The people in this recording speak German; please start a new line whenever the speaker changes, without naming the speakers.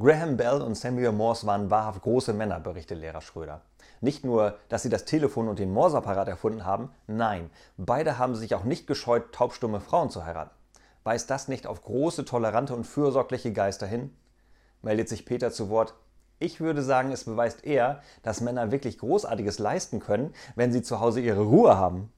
Graham Bell und Samuel Morse waren wahrhaft große Männer, berichtet Lehrer Schröder. Nicht nur, dass sie das Telefon und den Morseapparat erfunden haben, nein, beide haben sich auch nicht gescheut, taubstumme Frauen zu heiraten. Weist das nicht auf große, tolerante und fürsorgliche Geister hin? Meldet sich Peter zu Wort. Ich würde sagen, es beweist eher, dass Männer wirklich Großartiges leisten können, wenn sie zu Hause ihre Ruhe haben.